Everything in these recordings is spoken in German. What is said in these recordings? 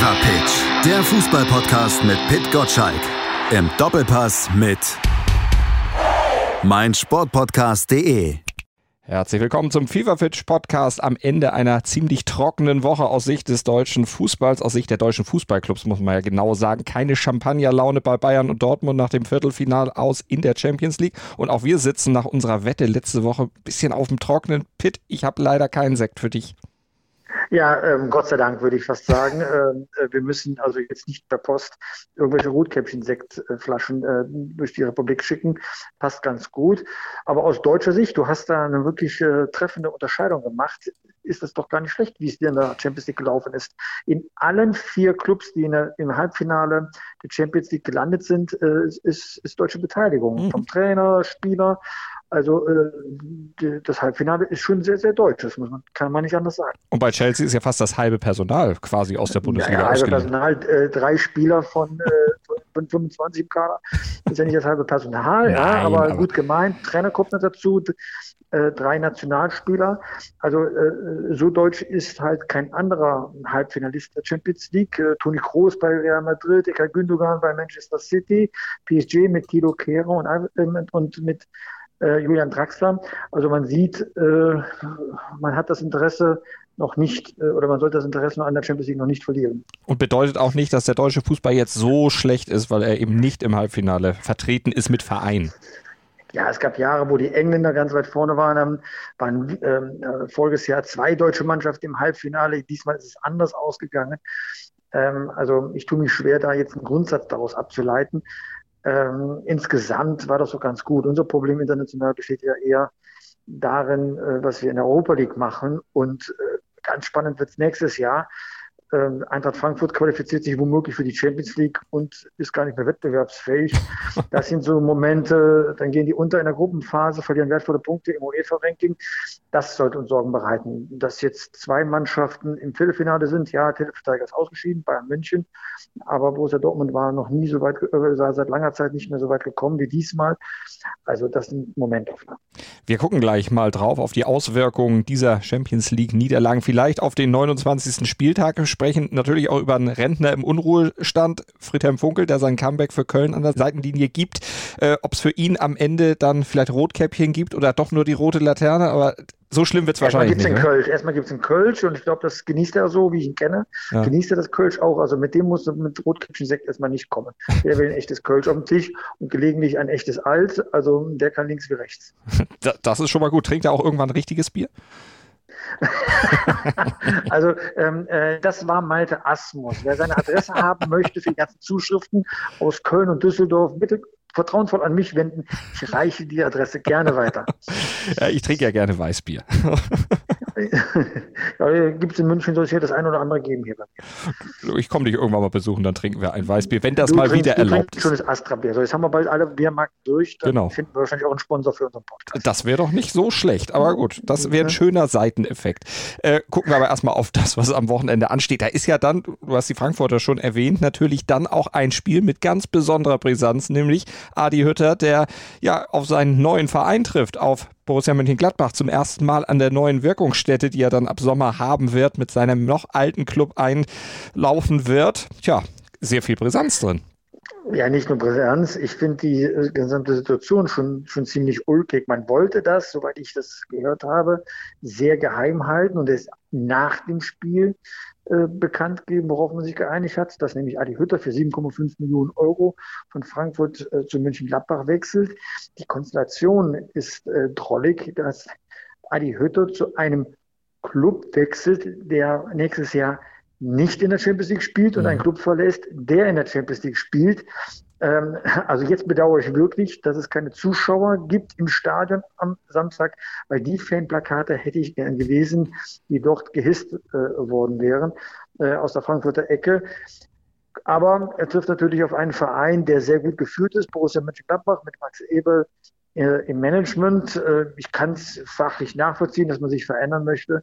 Fever Pitch, der Fußballpodcast mit Pit Gottschalk. Im Doppelpass mit meinsportpodcast.de. Herzlich willkommen zum FIFA Pitch Podcast am Ende einer ziemlich trockenen Woche aus Sicht des deutschen Fußballs, aus Sicht der deutschen Fußballclubs muss man ja genau sagen. Keine Champagnerlaune bei Bayern und Dortmund nach dem Viertelfinal aus in der Champions League. Und auch wir sitzen nach unserer Wette letzte Woche ein bisschen auf dem trockenen Pit. Ich habe leider keinen Sekt für dich. Ja, ähm, Gott sei Dank würde ich fast sagen. Ähm, äh, wir müssen also jetzt nicht per Post irgendwelche Rotkäppchen-Sektflaschen äh, durch die Republik schicken. Passt ganz gut. Aber aus deutscher Sicht, du hast da eine wirklich äh, treffende Unterscheidung gemacht. Ist es doch gar nicht schlecht, wie es dir in der Champions League gelaufen ist. In allen vier Clubs, die in der, im Halbfinale der Champions League gelandet sind, äh, ist, ist deutsche Beteiligung. Mhm. Vom Trainer, Spieler also äh, das Halbfinale ist schon sehr, sehr deutsch. Das muss man, kann man nicht anders sagen. Und bei Chelsea ist ja fast das halbe Personal quasi aus der Bundesliga. Ja, halbe Personal, äh, drei Spieler von, äh, von 25 im Kader. Das ist ja nicht das halbe Personal, Nein, ja, aber, aber, gut gemeint. Trainer kommt noch dazu, äh, drei Nationalspieler. Also äh, so deutsch ist halt kein anderer Halbfinalist der Champions League. Äh, Toni Kroos bei Real Madrid, Eka Gündogan bei Manchester City, PSG mit Tilo Kehrer und, und mit Julian Draxler. Also man sieht, äh, man hat das Interesse noch nicht, äh, oder man sollte das Interesse an der Champions League noch nicht verlieren. Und bedeutet auch nicht, dass der deutsche Fußball jetzt so schlecht ist, weil er eben nicht im Halbfinale vertreten ist mit Verein. Ja, es gab Jahre, wo die Engländer ganz weit vorne waren. waren ähm, äh, voriges Jahr zwei deutsche Mannschaften im Halbfinale. Diesmal ist es anders ausgegangen. Ähm, also ich tue mich schwer, da jetzt einen Grundsatz daraus abzuleiten. Ähm, insgesamt war das so ganz gut. Unser Problem international besteht ja eher darin, äh, was wir in der Europa League machen. Und äh, ganz spannend wird es nächstes Jahr. Ähm, Eintracht Frankfurt qualifiziert sich womöglich für die Champions League und ist gar nicht mehr wettbewerbsfähig. Das sind so Momente, dann gehen die unter in der Gruppenphase, verlieren wertvolle Punkte im UEFA-Ranking. Das sollte uns Sorgen bereiten. Dass jetzt zwei Mannschaften im Viertelfinale sind, ja, Titelverteidiger ist ausgeschieden, Bayern München, aber Borussia Dortmund war noch nie so weit, äh, seit langer Zeit nicht mehr so weit gekommen wie diesmal. Also das sind Momentaufnahmen. Wir gucken gleich mal drauf auf die Auswirkungen dieser Champions League-Niederlagen, vielleicht auf den 29. Spieltag sprechen natürlich auch über einen Rentner im Unruhestand, Friedhelm Funkel, der sein Comeback für Köln an der Seitenlinie gibt. Äh, Ob es für ihn am Ende dann vielleicht Rotkäppchen gibt oder doch nur die rote Laterne, aber so schlimm wird es wahrscheinlich nicht. Ne? Kölsch. Erstmal gibt es einen Kölsch und ich glaube, das genießt er so, wie ich ihn kenne. Ja. Genießt er das Kölsch auch. Also mit dem muss mit Rotkäppchen-Sekt erstmal nicht kommen. Der will ein echtes Kölsch auf dem Tisch und gelegentlich ein echtes Alt. Also der kann links wie rechts. das ist schon mal gut. Trinkt er auch irgendwann ein richtiges Bier? also ähm, äh, das war Malte Asmus. Wer seine Adresse haben möchte für die ganzen Zuschriften aus Köln und Düsseldorf, bitte vertrauensvoll an mich wenden. Ich reiche die Adresse gerne weiter. Ja, ich trinke ja gerne Weißbier. ja, gibt es in München soll es hier das ein oder andere geben hier bei mir. Ich komme dich irgendwann mal besuchen, dann trinken wir ein Weißbier, wenn das du mal trinkst, wieder erlaubt ist. schon das Astra-Bier. So, jetzt haben wir bald alle Biermarken durch, dann genau. finden wir wahrscheinlich auch einen Sponsor für unseren Podcast. Das wäre doch nicht so schlecht, aber gut, das wäre ein schöner Seiteneffekt. Äh, gucken wir aber erstmal auf das, was am Wochenende ansteht. Da ist ja dann, du hast die Frankfurter schon erwähnt, natürlich dann auch ein Spiel mit ganz besonderer Brisanz, nämlich Adi Hütter, der ja auf seinen neuen Verein trifft, auf Borussia Mönchengladbach zum ersten Mal an der neuen Wirkungsstätte, die er dann ab Sommer haben wird, mit seinem noch alten Club einlaufen wird. Tja, sehr viel Brisanz drin. Ja, nicht nur Brisanz. Ich finde die äh, gesamte Situation schon, schon ziemlich ulkig. Man wollte das, soweit ich das gehört habe, sehr geheim halten und es nach dem Spiel äh, bekannt geben, worauf man sich geeinigt hat, dass nämlich Adi Hütter für 7,5 Millionen Euro von Frankfurt äh, zu München-Gladbach wechselt. Die Konstellation ist äh, drollig, dass Adi Hütter zu einem Club wechselt, der nächstes Jahr nicht in der Champions League spielt und einen. Club verlässt, der in der Champions League spielt. Ähm, also jetzt bedauere ich wirklich, dass es keine Zuschauer gibt im Stadion am Samstag, weil die Fanplakate hätte ich gern gewesen, die dort gehisst äh, worden wären äh, aus der Frankfurter Ecke. Aber er trifft natürlich auf einen Verein, der sehr gut geführt ist, Borussia Mönchengladbach mit Max Ebel äh, im Management. Äh, ich kann es fachlich nachvollziehen, dass man sich verändern möchte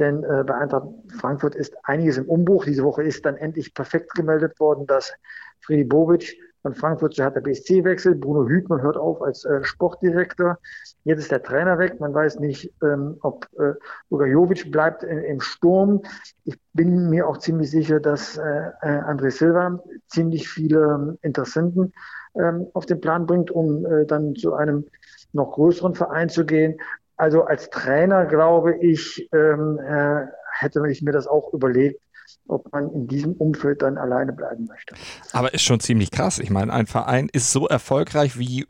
denn äh, bei Eintracht Frankfurt ist einiges im Umbruch. Diese Woche ist dann endlich perfekt gemeldet worden, dass Friedi Bobic von Frankfurt zu Hertha BSC wechselt. Bruno Hübner hört auf als äh, Sportdirektor. Jetzt ist der Trainer weg. Man weiß nicht, ähm, ob äh, Luka Jovic bleibt in, im Sturm. Ich bin mir auch ziemlich sicher, dass äh, äh André Silva ziemlich viele Interessenten ähm, auf den Plan bringt, um äh, dann zu einem noch größeren Verein zu gehen. Also als Trainer, glaube ich, ähm, äh, hätte ich mir das auch überlegt, ob man in diesem Umfeld dann alleine bleiben möchte. Aber ist schon ziemlich krass. Ich meine, ein Verein ist so erfolgreich wie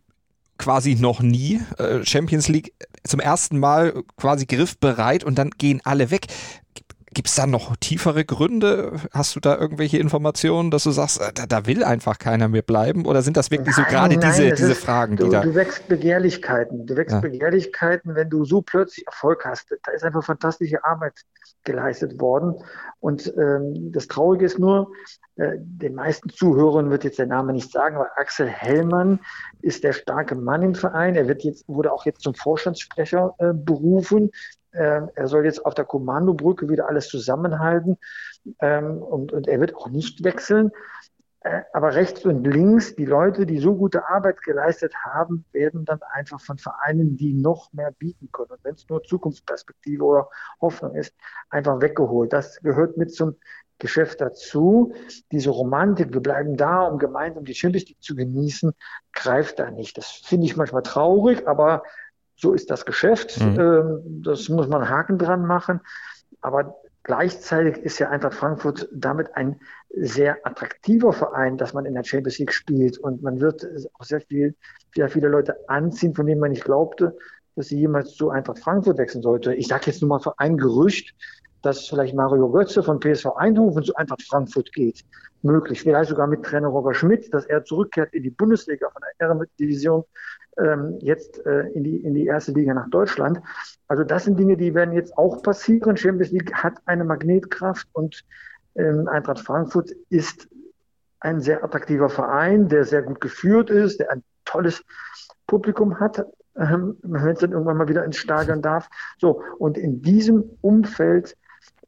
quasi noch nie. Äh, Champions League zum ersten Mal quasi griffbereit und dann gehen alle weg. Gibt es da noch tiefere Gründe? Hast du da irgendwelche Informationen, dass du sagst, äh, da, da will einfach keiner mehr bleiben? Oder sind das wirklich nein, so gerade diese, diese ist, Fragen, die du, da. Du wächst Begehrlichkeiten. Du wächst ja. Begehrlichkeiten, wenn du so plötzlich Erfolg hast. Da ist einfach fantastische Arbeit geleistet worden. Und ähm, das Traurige ist nur, äh, den meisten Zuhörern wird jetzt der Name nicht sagen, aber Axel Hellmann ist der starke Mann im Verein. Er wird jetzt, wurde auch jetzt zum Vorstandssprecher äh, berufen. Ähm, er soll jetzt auf der Kommandobrücke wieder alles zusammenhalten ähm, und, und er wird auch nicht wechseln. Äh, aber rechts und links, die Leute, die so gute Arbeit geleistet haben, werden dann einfach von Vereinen, die noch mehr bieten können. Und wenn es nur Zukunftsperspektive oder Hoffnung ist, einfach weggeholt. Das gehört mit zum Geschäft dazu. Diese Romantik, wir bleiben da, um gemeinsam die Champions League zu genießen, greift da nicht. Das finde ich manchmal traurig, aber so ist das Geschäft. Mhm. Ähm, das muss man Haken dran machen. Aber gleichzeitig ist ja Eintracht Frankfurt damit ein sehr attraktiver Verein, dass man in der Champions League spielt. Und man wird auch sehr viel, sehr viele Leute anziehen, von denen man nicht glaubte, dass sie jemals zu Eintracht Frankfurt wechseln sollte. Ich sage jetzt nur mal für ein Gerücht, dass vielleicht Mario Götze von PSV Eindhoven zu Eintracht Frankfurt geht. Möglich. Vielleicht sogar mit Trainer Roger Schmidt, dass er zurückkehrt in die Bundesliga von der Ehrendivision ähm, jetzt äh, in, die, in die erste Liga nach Deutschland. Also das sind Dinge, die werden jetzt auch passieren. Champions League hat eine Magnetkraft und ähm, Eintracht Frankfurt ist ein sehr attraktiver Verein, der sehr gut geführt ist, der ein tolles Publikum hat, ähm, wenn es dann irgendwann mal wieder ins Stadion darf. So, und in diesem Umfeld,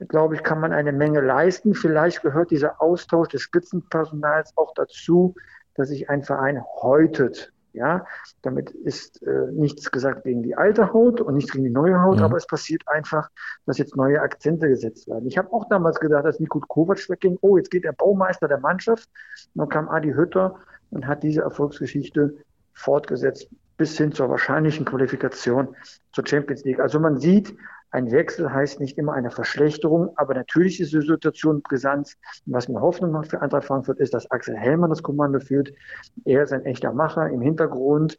glaube ich, kann man eine Menge leisten. Vielleicht gehört dieser Austausch des Spitzenpersonals auch dazu, dass sich ein Verein häutet. Ja, damit ist äh, nichts gesagt gegen die alte Haut und nichts gegen die neue Haut, mhm. aber es passiert einfach, dass jetzt neue Akzente gesetzt werden. Ich habe auch damals gedacht, dass Nico Kovac wegging, oh, jetzt geht der Baumeister der Mannschaft. Und dann kam Adi Hütter und hat diese Erfolgsgeschichte fortgesetzt bis hin zur wahrscheinlichen Qualifikation zur Champions League. Also man sieht, ein Wechsel heißt nicht immer eine Verschlechterung, aber natürlich ist die Situation brisant. Was mir Hoffnung macht für Eintracht Frankfurt ist, dass Axel Hellmann das Kommando führt. Er ist ein echter Macher im Hintergrund.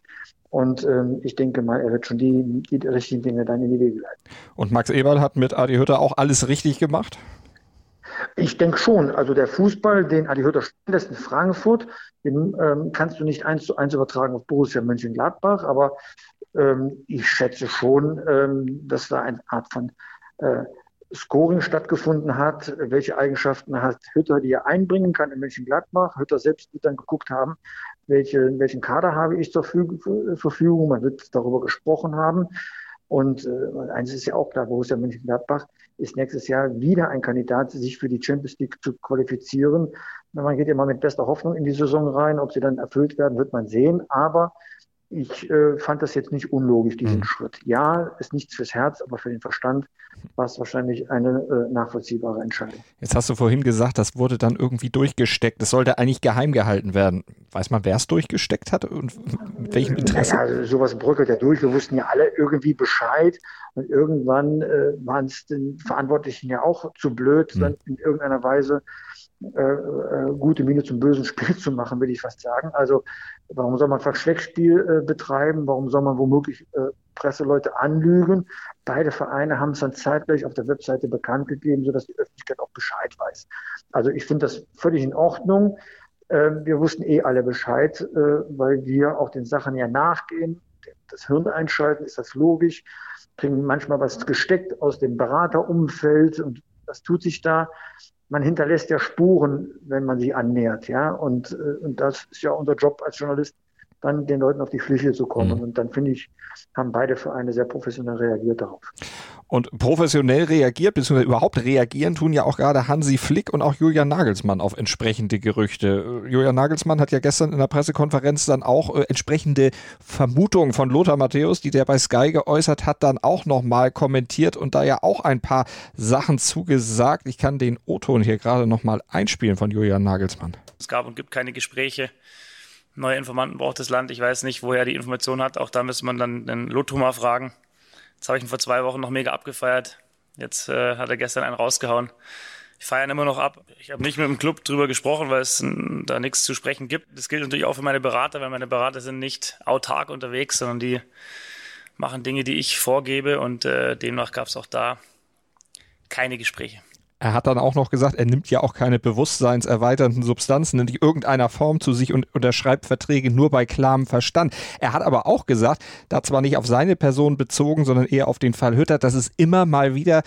Und ähm, ich denke mal, er wird schon die, die richtigen Dinge dann in die Wege leiten. Und Max Eberl hat mit Adi Hütter auch alles richtig gemacht? Ich denke schon. Also der Fußball, den Adi Hütter lässt in Frankfurt, den ähm, kannst du nicht eins zu eins übertragen auf Borussia Mönchengladbach, aber ähm, ich schätze schon, ähm, dass da eine Art von äh, Scoring stattgefunden hat. Welche Eigenschaften hat Hütter, die er einbringen kann in Mönchengladbach? Hütter selbst wird dann geguckt haben, welche, welchen Kader habe ich zur Verfügung. Man wird darüber gesprochen haben. Und äh, eines ist ja auch klar, Borussia Mönchengladbach ist nächstes Jahr wieder ein Kandidat, sich für die Champions League zu qualifizieren. Man geht immer mit bester Hoffnung in die Saison rein. Ob sie dann erfüllt werden, wird man sehen. Aber ich äh, fand das jetzt nicht unlogisch, diesen mhm. Schritt. Ja, ist nichts fürs Herz, aber für den Verstand war es wahrscheinlich eine äh, nachvollziehbare Entscheidung. Jetzt hast du vorhin gesagt, das wurde dann irgendwie durchgesteckt. Das sollte eigentlich geheim gehalten werden. Weiß man, wer es durchgesteckt hat und mit welchem Interesse? Naja, sowas bröckelt ja durch. Wir wussten ja alle irgendwie Bescheid. Und irgendwann äh, waren es den Verantwortlichen ja auch zu blöd, mhm. dann in irgendeiner Weise äh, äh, gute Miene zum bösen Spiel zu machen, will ich fast sagen. Also warum soll man Verschleckspiel äh, betreiben? Warum soll man womöglich äh, Presseleute anlügen? Beide Vereine haben es dann zeitgleich auf der Webseite bekannt gegeben, sodass die Öffentlichkeit auch Bescheid weiß. Also ich finde das völlig in Ordnung. Ähm, wir wussten eh alle Bescheid, äh, weil wir auch den Sachen ja nachgehen. Das Hirn einschalten, ist das logisch. Kriegen manchmal was gesteckt aus dem Beraterumfeld und das tut sich da man hinterlässt ja Spuren, wenn man sie annähert, ja. Und, äh, und das ist ja unser Job als Journalist, dann den Leuten auf die Schliche zu kommen. Mhm. Und dann finde ich, haben beide Vereine sehr professionell reagiert darauf. Und professionell reagiert, beziehungsweise überhaupt reagieren, tun ja auch gerade Hansi Flick und auch Julian Nagelsmann auf entsprechende Gerüchte. Julian Nagelsmann hat ja gestern in der Pressekonferenz dann auch äh, entsprechende Vermutungen von Lothar Matthäus, die der bei Sky geäußert hat, dann auch nochmal kommentiert und da ja auch ein paar Sachen zugesagt. Ich kann den O-Ton hier gerade nochmal einspielen von Julian Nagelsmann. Es gab und gibt keine Gespräche. Neue Informanten braucht das Land. Ich weiß nicht, woher die Information hat. Auch da müsste man dann den Lothar mal fragen. Jetzt habe ich ihn vor zwei Wochen noch mega abgefeiert. Jetzt äh, hat er gestern einen rausgehauen. Ich feiere ihn immer noch ab. Ich habe nicht mit dem Club drüber gesprochen, weil es da nichts zu sprechen gibt. Das gilt natürlich auch für meine Berater, weil meine Berater sind nicht autark unterwegs, sondern die machen Dinge, die ich vorgebe und äh, demnach gab es auch da keine Gespräche. Er hat dann auch noch gesagt, er nimmt ja auch keine bewusstseinserweiternden Substanzen in irgendeiner Form zu sich und unterschreibt Verträge nur bei klarem Verstand. Er hat aber auch gesagt, da zwar nicht auf seine Person bezogen, sondern eher auf den Fall Hütter, dass es immer mal wieder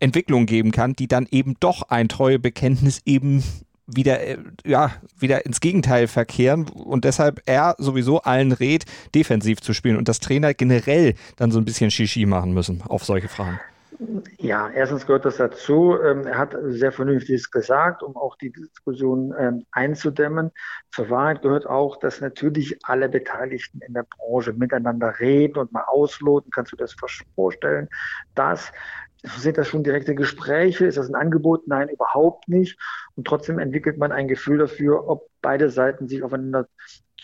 Entwicklungen geben kann, die dann eben doch ein Treuebekenntnis eben wieder, äh, ja, wieder ins Gegenteil verkehren und deshalb er sowieso allen rät, defensiv zu spielen und das Trainer generell dann so ein bisschen Shishi machen müssen auf solche Fragen. Ja, erstens gehört das dazu. Ähm, er hat sehr vernünftiges gesagt, um auch die Diskussion ähm, einzudämmen. Zur Wahrheit gehört auch, dass natürlich alle Beteiligten in der Branche miteinander reden und mal ausloten. Kannst du das vorstellen? Das sind das schon direkte Gespräche? Ist das ein Angebot? Nein, überhaupt nicht. Und trotzdem entwickelt man ein Gefühl dafür, ob beide Seiten sich aufeinander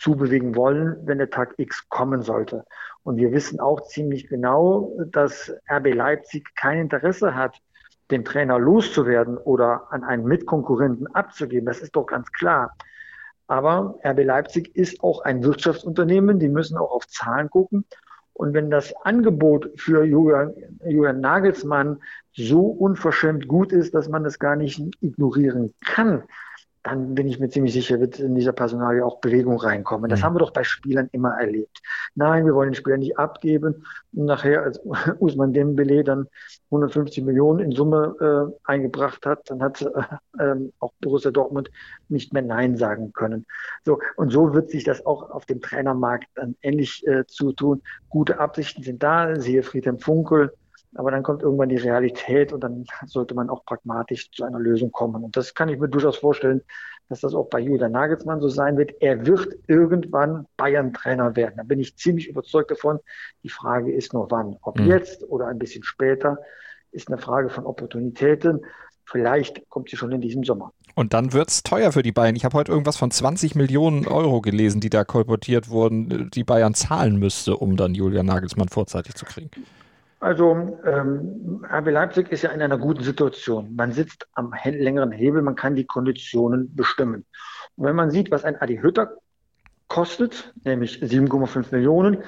zubewegen wollen, wenn der Tag X kommen sollte. Und wir wissen auch ziemlich genau, dass RB Leipzig kein Interesse hat, den Trainer loszuwerden oder an einen Mitkonkurrenten abzugeben. Das ist doch ganz klar. Aber RB Leipzig ist auch ein Wirtschaftsunternehmen. Die müssen auch auf Zahlen gucken. Und wenn das Angebot für Julian, Julian Nagelsmann so unverschämt gut ist, dass man es gar nicht ignorieren kann, dann bin ich mir ziemlich sicher, wird in dieser Personalie auch Bewegung reinkommen. Das mhm. haben wir doch bei Spielern immer erlebt. Nein, wir wollen den Spieler nicht abgeben. Und nachher, als Usman Dembele dann 150 Millionen in Summe äh, eingebracht hat, dann hat äh, äh, auch Borussia Dortmund nicht mehr Nein sagen können. So und so wird sich das auch auf dem Trainermarkt dann ähnlich äh, zutun. Gute Absichten sind da. Siehe Friedhelm Funkel aber dann kommt irgendwann die Realität und dann sollte man auch pragmatisch zu einer Lösung kommen. Und das kann ich mir durchaus vorstellen, dass das auch bei Julian Nagelsmann so sein wird. Er wird irgendwann Bayern-Trainer werden. Da bin ich ziemlich überzeugt davon. Die Frage ist nur wann. Ob mhm. jetzt oder ein bisschen später, ist eine Frage von Opportunitäten. Vielleicht kommt sie schon in diesem Sommer. Und dann wird es teuer für die Bayern. Ich habe heute irgendwas von 20 Millionen Euro gelesen, die da kolportiert wurden, die Bayern zahlen müsste, um dann Julian Nagelsmann vorzeitig zu kriegen. Also ähm, RB Leipzig ist ja in einer guten Situation. Man sitzt am längeren Hebel, man kann die Konditionen bestimmen. Und wenn man sieht, was ein Adi Hütter kostet, nämlich 7,5 Millionen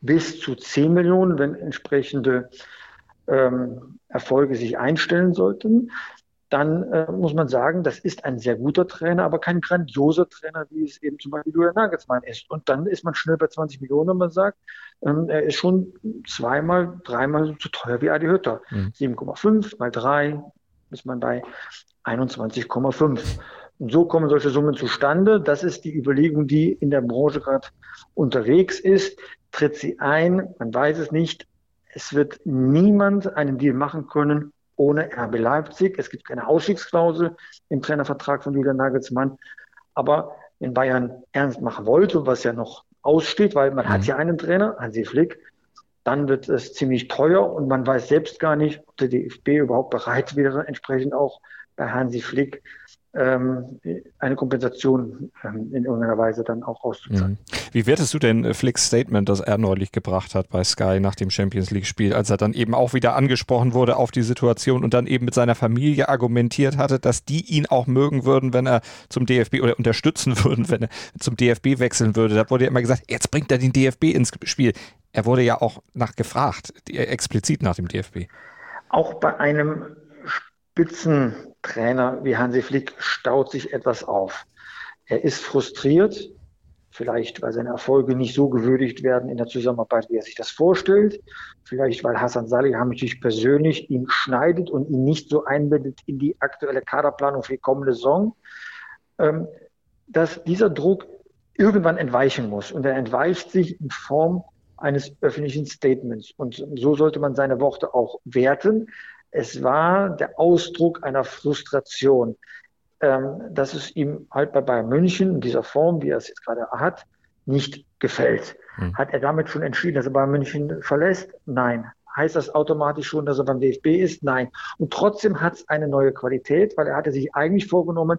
bis zu 10 Millionen, wenn entsprechende ähm, Erfolge sich einstellen sollten, dann äh, muss man sagen, das ist ein sehr guter Trainer, aber kein grandioser Trainer, wie es eben zum Beispiel Julian Nagelsmann ist. Und dann ist man schnell bei 20 Millionen und man sagt, ähm, er ist schon zweimal, dreimal so teuer wie Adi Hütter. Mhm. 7,5 mal 3 ist man bei 21,5. Und so kommen solche Summen zustande. Das ist die Überlegung, die in der Branche gerade unterwegs ist. Tritt sie ein? Man weiß es nicht. Es wird niemand einen Deal machen können, ohne RB Leipzig. Es gibt keine Ausstiegsklausel im Trainervertrag von Julian Nagelsmann. Aber wenn Bayern ernst machen wollte, was ja noch aussteht, weil man mhm. hat ja einen Trainer, Hansi Flick, dann wird es ziemlich teuer und man weiß selbst gar nicht, ob der DFB überhaupt bereit wäre, entsprechend auch bei Hansi Flick ähm, eine Kompensation ähm, in irgendeiner Weise dann auch auszuzahlen. Mhm. Wie wertest du denn äh, Flicks Statement, das er neulich gebracht hat bei Sky nach dem Champions League-Spiel, als er dann eben auch wieder angesprochen wurde auf die Situation und dann eben mit seiner Familie argumentiert hatte, dass die ihn auch mögen würden, wenn er zum DFB oder unterstützen würden, wenn er zum DFB wechseln würde. Da wurde ja immer gesagt, jetzt bringt er den DFB ins Spiel. Er wurde ja auch nach gefragt, explizit nach dem DFB. Auch bei einem Spitzentrainer wie Hansi Flick staut sich etwas auf. Er ist frustriert, vielleicht weil seine Erfolge nicht so gewürdigt werden in der Zusammenarbeit, wie er sich das vorstellt. Vielleicht weil Hassan Salihamidzic persönlich ihn schneidet und ihn nicht so einbindet in die aktuelle Kaderplanung für die kommende Saison. Ähm, dass dieser Druck irgendwann entweichen muss. Und er entweicht sich in Form eines öffentlichen Statements. Und so sollte man seine Worte auch werten. Es war der Ausdruck einer Frustration, ähm, dass es ihm halt bei Bayern München in dieser Form, wie er es jetzt gerade hat, nicht gefällt. Hm. Hat er damit schon entschieden, dass er Bayern München verlässt? Nein. Heißt das automatisch schon, dass er beim DFB ist? Nein. Und trotzdem hat es eine neue Qualität, weil er hatte sich eigentlich vorgenommen,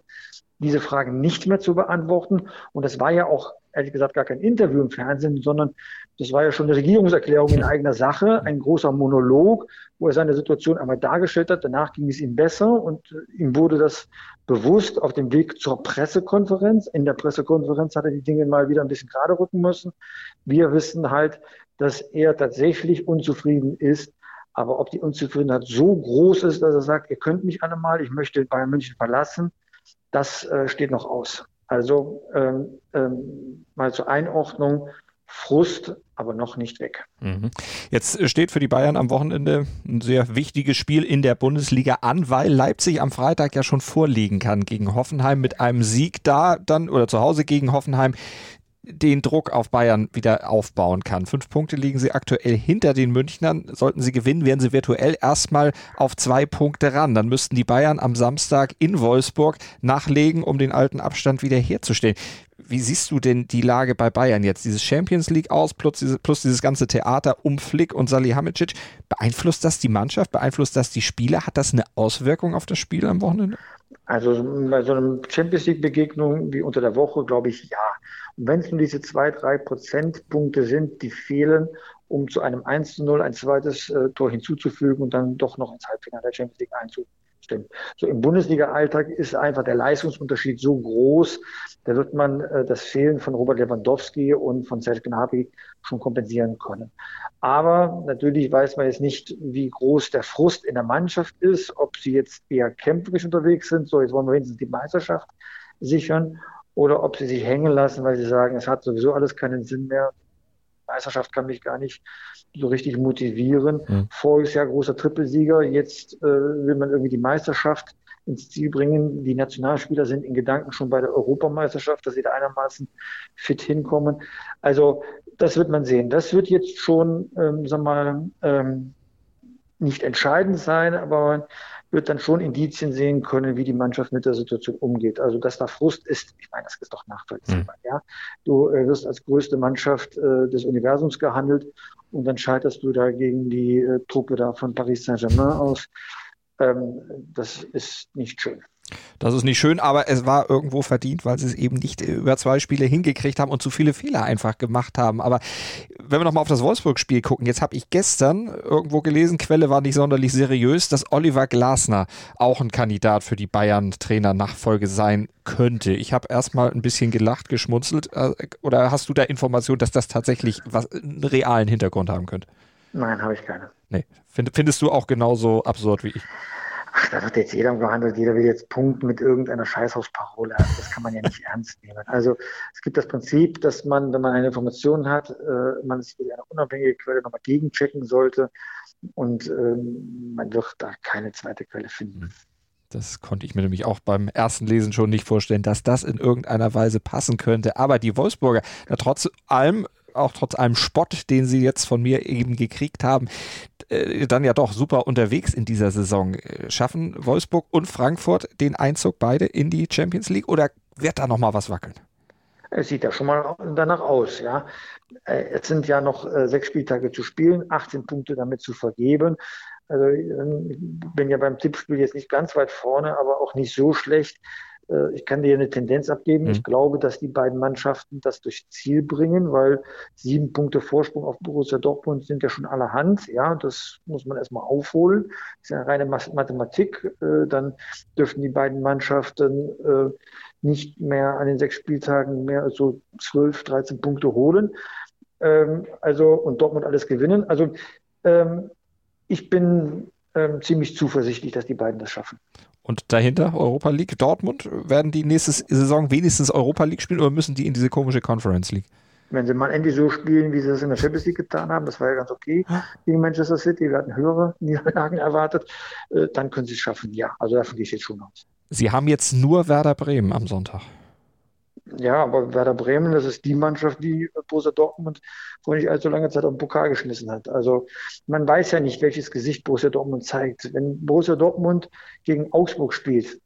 diese Fragen nicht mehr zu beantworten. Und das war ja auch, ehrlich gesagt, gar kein Interview im Fernsehen, sondern das war ja schon eine Regierungserklärung in eigener Sache, ein großer Monolog, wo er seine Situation einmal dargestellt hat. Danach ging es ihm besser und ihm wurde das bewusst auf dem Weg zur Pressekonferenz. In der Pressekonferenz hat er die Dinge mal wieder ein bisschen gerade rücken müssen. Wir wissen halt, dass er tatsächlich unzufrieden ist. Aber ob die Unzufriedenheit so groß ist, dass er sagt, ihr könnt mich alle mal, ich möchte Bayern München verlassen, das äh, steht noch aus. Also ähm, ähm, mal zur Einordnung, Frust, aber noch nicht weg. Mhm. Jetzt steht für die Bayern am Wochenende ein sehr wichtiges Spiel in der Bundesliga an, weil Leipzig am Freitag ja schon vorliegen kann gegen Hoffenheim mit einem Sieg da dann oder zu Hause gegen Hoffenheim den Druck auf Bayern wieder aufbauen kann. Fünf Punkte liegen sie aktuell hinter den Münchnern. Sollten sie gewinnen, wären sie virtuell erstmal auf zwei Punkte ran. Dann müssten die Bayern am Samstag in Wolfsburg nachlegen, um den alten Abstand wieder herzustellen. Wie siehst du denn die Lage bei Bayern jetzt? Dieses Champions League aus plus, diese, plus dieses ganze Theater um Flick und Salihamidzic. Beeinflusst das die Mannschaft? Beeinflusst das die Spieler? Hat das eine Auswirkung auf das Spiel am Wochenende? Also bei so einer Champions League-Begegnung wie unter der Woche, glaube ich, ja. Und wenn es nur diese zwei, drei Prozentpunkte sind, die fehlen, um zu einem 1 zu 0 ein zweites äh, Tor hinzuzufügen und dann doch noch ins Halbfinale der Champions League einzufügen stimmt. So im Bundesliga-Alltag ist einfach der Leistungsunterschied so groß, da wird man äh, das Fehlen von Robert Lewandowski und von Serge Gnabry schon kompensieren können. Aber natürlich weiß man jetzt nicht, wie groß der Frust in der Mannschaft ist, ob sie jetzt eher kämpferisch unterwegs sind, so jetzt wollen wir wenigstens die Meisterschaft sichern, oder ob sie sich hängen lassen, weil sie sagen, es hat sowieso alles keinen Sinn mehr. Meisterschaft kann mich gar nicht so richtig motivieren. Mhm. Voriges Jahr großer Trippelsieger, jetzt äh, will man irgendwie die Meisterschaft ins Ziel bringen. Die Nationalspieler sind in Gedanken schon bei der Europameisterschaft, dass sie da einigermaßen fit hinkommen. Also das wird man sehen. Das wird jetzt schon, ähm, sag mal, ähm, nicht entscheidend sein, aber wird dann schon Indizien sehen können, wie die Mannschaft mit der Situation umgeht. Also, dass da Frust ist, ich meine, das ist doch nachvollziehbar. Mhm. Ja? Du äh, wirst als größte Mannschaft äh, des Universums gehandelt und dann scheiterst du da gegen die äh, Truppe da von Paris Saint-Germain aus. Ähm, das ist nicht schön. Das ist nicht schön, aber es war irgendwo verdient, weil sie es eben nicht über zwei Spiele hingekriegt haben und zu viele Fehler einfach gemacht haben. Aber wenn wir nochmal auf das Wolfsburg-Spiel gucken, jetzt habe ich gestern irgendwo gelesen, Quelle war nicht sonderlich seriös, dass Oliver Glasner auch ein Kandidat für die Bayern-Trainer-Nachfolge sein könnte. Ich habe erstmal ein bisschen gelacht, geschmunzelt. Äh, oder hast du da Informationen, dass das tatsächlich was, einen realen Hintergrund haben könnte? Nein, habe ich keine. Nee. Findest du auch genauso absurd wie ich? Ach, da wird jetzt jeder gehandelt, jeder will jetzt punkten mit irgendeiner Scheißhausparole. Das kann man ja nicht ernst nehmen. Also es gibt das Prinzip, dass man, wenn man eine Information hat, äh, man es über eine unabhängige Quelle nochmal gegenchecken sollte und ähm, man wird da keine zweite Quelle finden. Hm. Das konnte ich mir nämlich auch beim ersten Lesen schon nicht vorstellen, dass das in irgendeiner Weise passen könnte. Aber die Wolfsburger, ja, trotz allem auch trotz allem Spott, den sie jetzt von mir eben gekriegt haben, äh, dann ja doch super unterwegs in dieser Saison. Äh, schaffen Wolfsburg und Frankfurt den Einzug beide in die Champions League oder wird da noch mal was wackeln? Es sieht ja schon mal danach aus, ja. Äh, es sind ja noch sechs Spieltage zu spielen, 18 Punkte damit zu vergeben. Also ich bin ja beim Tippspiel jetzt nicht ganz weit vorne, aber auch nicht so schlecht. Äh, ich kann dir eine Tendenz abgeben. Mhm. Ich glaube, dass die beiden Mannschaften das durchs Ziel bringen, weil sieben Punkte Vorsprung auf Borussia Dortmund sind ja schon allerhand. Ja, das muss man erstmal aufholen. Das ist ja reine Mathematik. Äh, dann dürften die beiden Mannschaften äh, nicht mehr an den sechs Spieltagen mehr als so zwölf, dreizehn Punkte holen. Ähm, also, und Dortmund alles gewinnen. Also, ähm, ich bin ähm, ziemlich zuversichtlich, dass die beiden das schaffen. Und dahinter Europa League, Dortmund, werden die nächste Saison wenigstens Europa League spielen oder müssen die in diese komische Conference League? Wenn sie mal endlich so spielen, wie sie es in der Champions League getan haben, das war ja ganz okay gegen Manchester City, wir hatten höhere Niederlagen erwartet, äh, dann können sie es schaffen, ja. Also davon gehe ich jetzt schon aus. Sie haben jetzt nur Werder Bremen am Sonntag. Ja, aber Werder Bremen, das ist die Mannschaft, die Borussia Dortmund vor nicht allzu langer Zeit den Pokal geschmissen hat. Also man weiß ja nicht, welches Gesicht Borussia Dortmund zeigt. Wenn Borussia Dortmund gegen Augsburg spielt,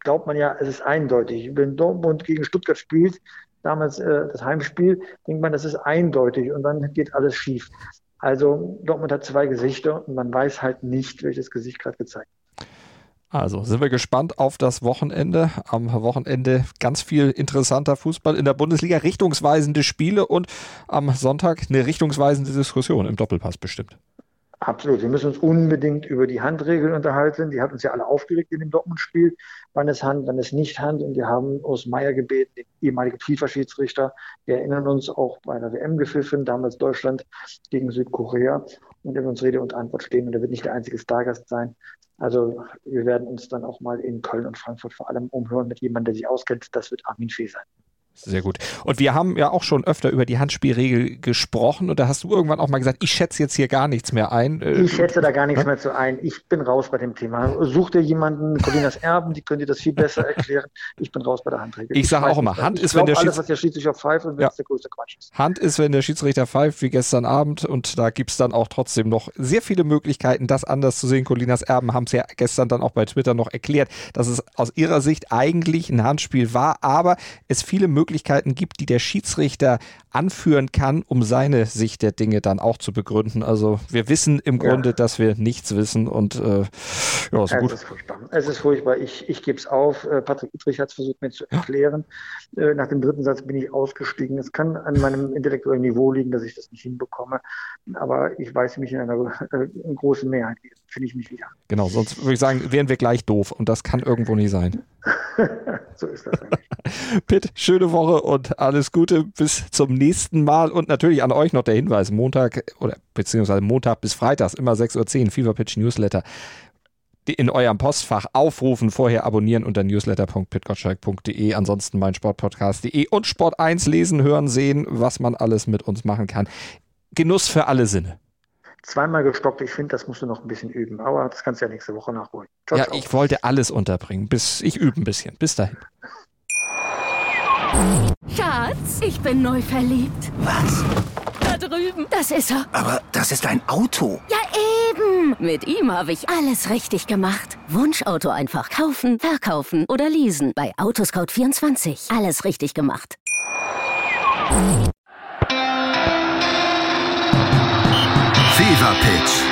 glaubt man ja, es ist eindeutig. Wenn Dortmund gegen Stuttgart spielt, damals äh, das Heimspiel, denkt man, das ist eindeutig und dann geht alles schief. Also Dortmund hat zwei Gesichter und man weiß halt nicht, welches Gesicht gerade gezeigt also sind wir gespannt auf das Wochenende. Am Wochenende ganz viel interessanter Fußball in der Bundesliga, richtungsweisende Spiele und am Sonntag eine richtungsweisende Diskussion im Doppelpass bestimmt. Absolut. Wir müssen uns unbedingt über die Handregeln unterhalten. Die hat uns ja alle aufgeregt in dem Dortmund-Spiel. Wann ist Hand, wann ist nicht Hand? Und wir haben Urs Meier gebeten, den ehemaligen FIFA-Schiedsrichter. Wir erinnern uns auch bei einer WM gepfiffen, damals Deutschland gegen Südkorea. Und er wird uns Rede und Antwort stehen. Und er wird nicht der einzige Stargast sein. Also wir werden uns dann auch mal in Köln und Frankfurt vor allem umhören mit jemandem, der sich auskennt. Das wird Armin Fee sein. Sehr gut. Und wir haben ja auch schon öfter über die Handspielregel gesprochen und da hast du irgendwann auch mal gesagt, ich schätze jetzt hier gar nichts mehr ein. Äh, ich schätze da gar nichts mehr zu ein. Ich bin raus bei dem Thema. Such dir jemanden, Colinas Erben, die können dir das viel besser erklären. Ich bin raus bei der Handregel. Ich, ich sage auch immer, Hand ist, wenn der alles, was der Schiedsrichter pfeift und wenn ja. es der größte Quatsch ist. Hand ist, wenn der Schiedsrichter pfeift, wie gestern Abend und da gibt es dann auch trotzdem noch sehr viele Möglichkeiten, das anders zu sehen. Colinas Erben haben es ja gestern dann auch bei Twitter noch erklärt, dass es aus ihrer Sicht eigentlich ein Handspiel war, aber es viele Möglichkeiten gibt, die der Schiedsrichter anführen kann, um seine Sicht der Dinge dann auch zu begründen. Also wir wissen im ja. Grunde, dass wir nichts wissen und äh, ja, ist gut. Es ist furchtbar. Es ist furchtbar. Ich, ich gebe es auf. Äh, Patrick Uttrich hat es versucht mir zu erklären. Ja. Äh, nach dem dritten Satz bin ich ausgestiegen. Es kann an meinem intellektuellen Niveau liegen, dass ich das nicht hinbekomme. Aber ich weiß mich in einer äh, großen Mehrheit finde ich mich wieder. Genau, sonst würde ich sagen, wären wir gleich doof und das kann irgendwo nicht sein. so ist das eigentlich. Pitt, schöne Woche und alles Gute bis zum nächsten Mal und natürlich an euch noch der Hinweis, Montag oder beziehungsweise Montag bis Freitags immer 6.10 Uhr Fever Pitch Newsletter in eurem Postfach aufrufen, vorher abonnieren unter newsletter.pitgottschalk.de, ansonsten mein Sportpodcast.de und Sport 1 lesen, hören, sehen, was man alles mit uns machen kann. Genuss für alle Sinne zweimal gestockt. Ich finde, das musst du noch ein bisschen üben. Aber das kannst du ja nächste Woche nachholen. Ciao, ja, ciao. ich wollte alles unterbringen. Bis ich übe ein bisschen. Bis dahin. Schatz, ich bin neu verliebt. Was? Da drüben. Das ist er. Aber das ist ein Auto. Ja, eben. Mit ihm habe ich alles richtig gemacht. Wunschauto einfach kaufen, verkaufen oder leasen. Bei Autoscout24. Alles richtig gemacht.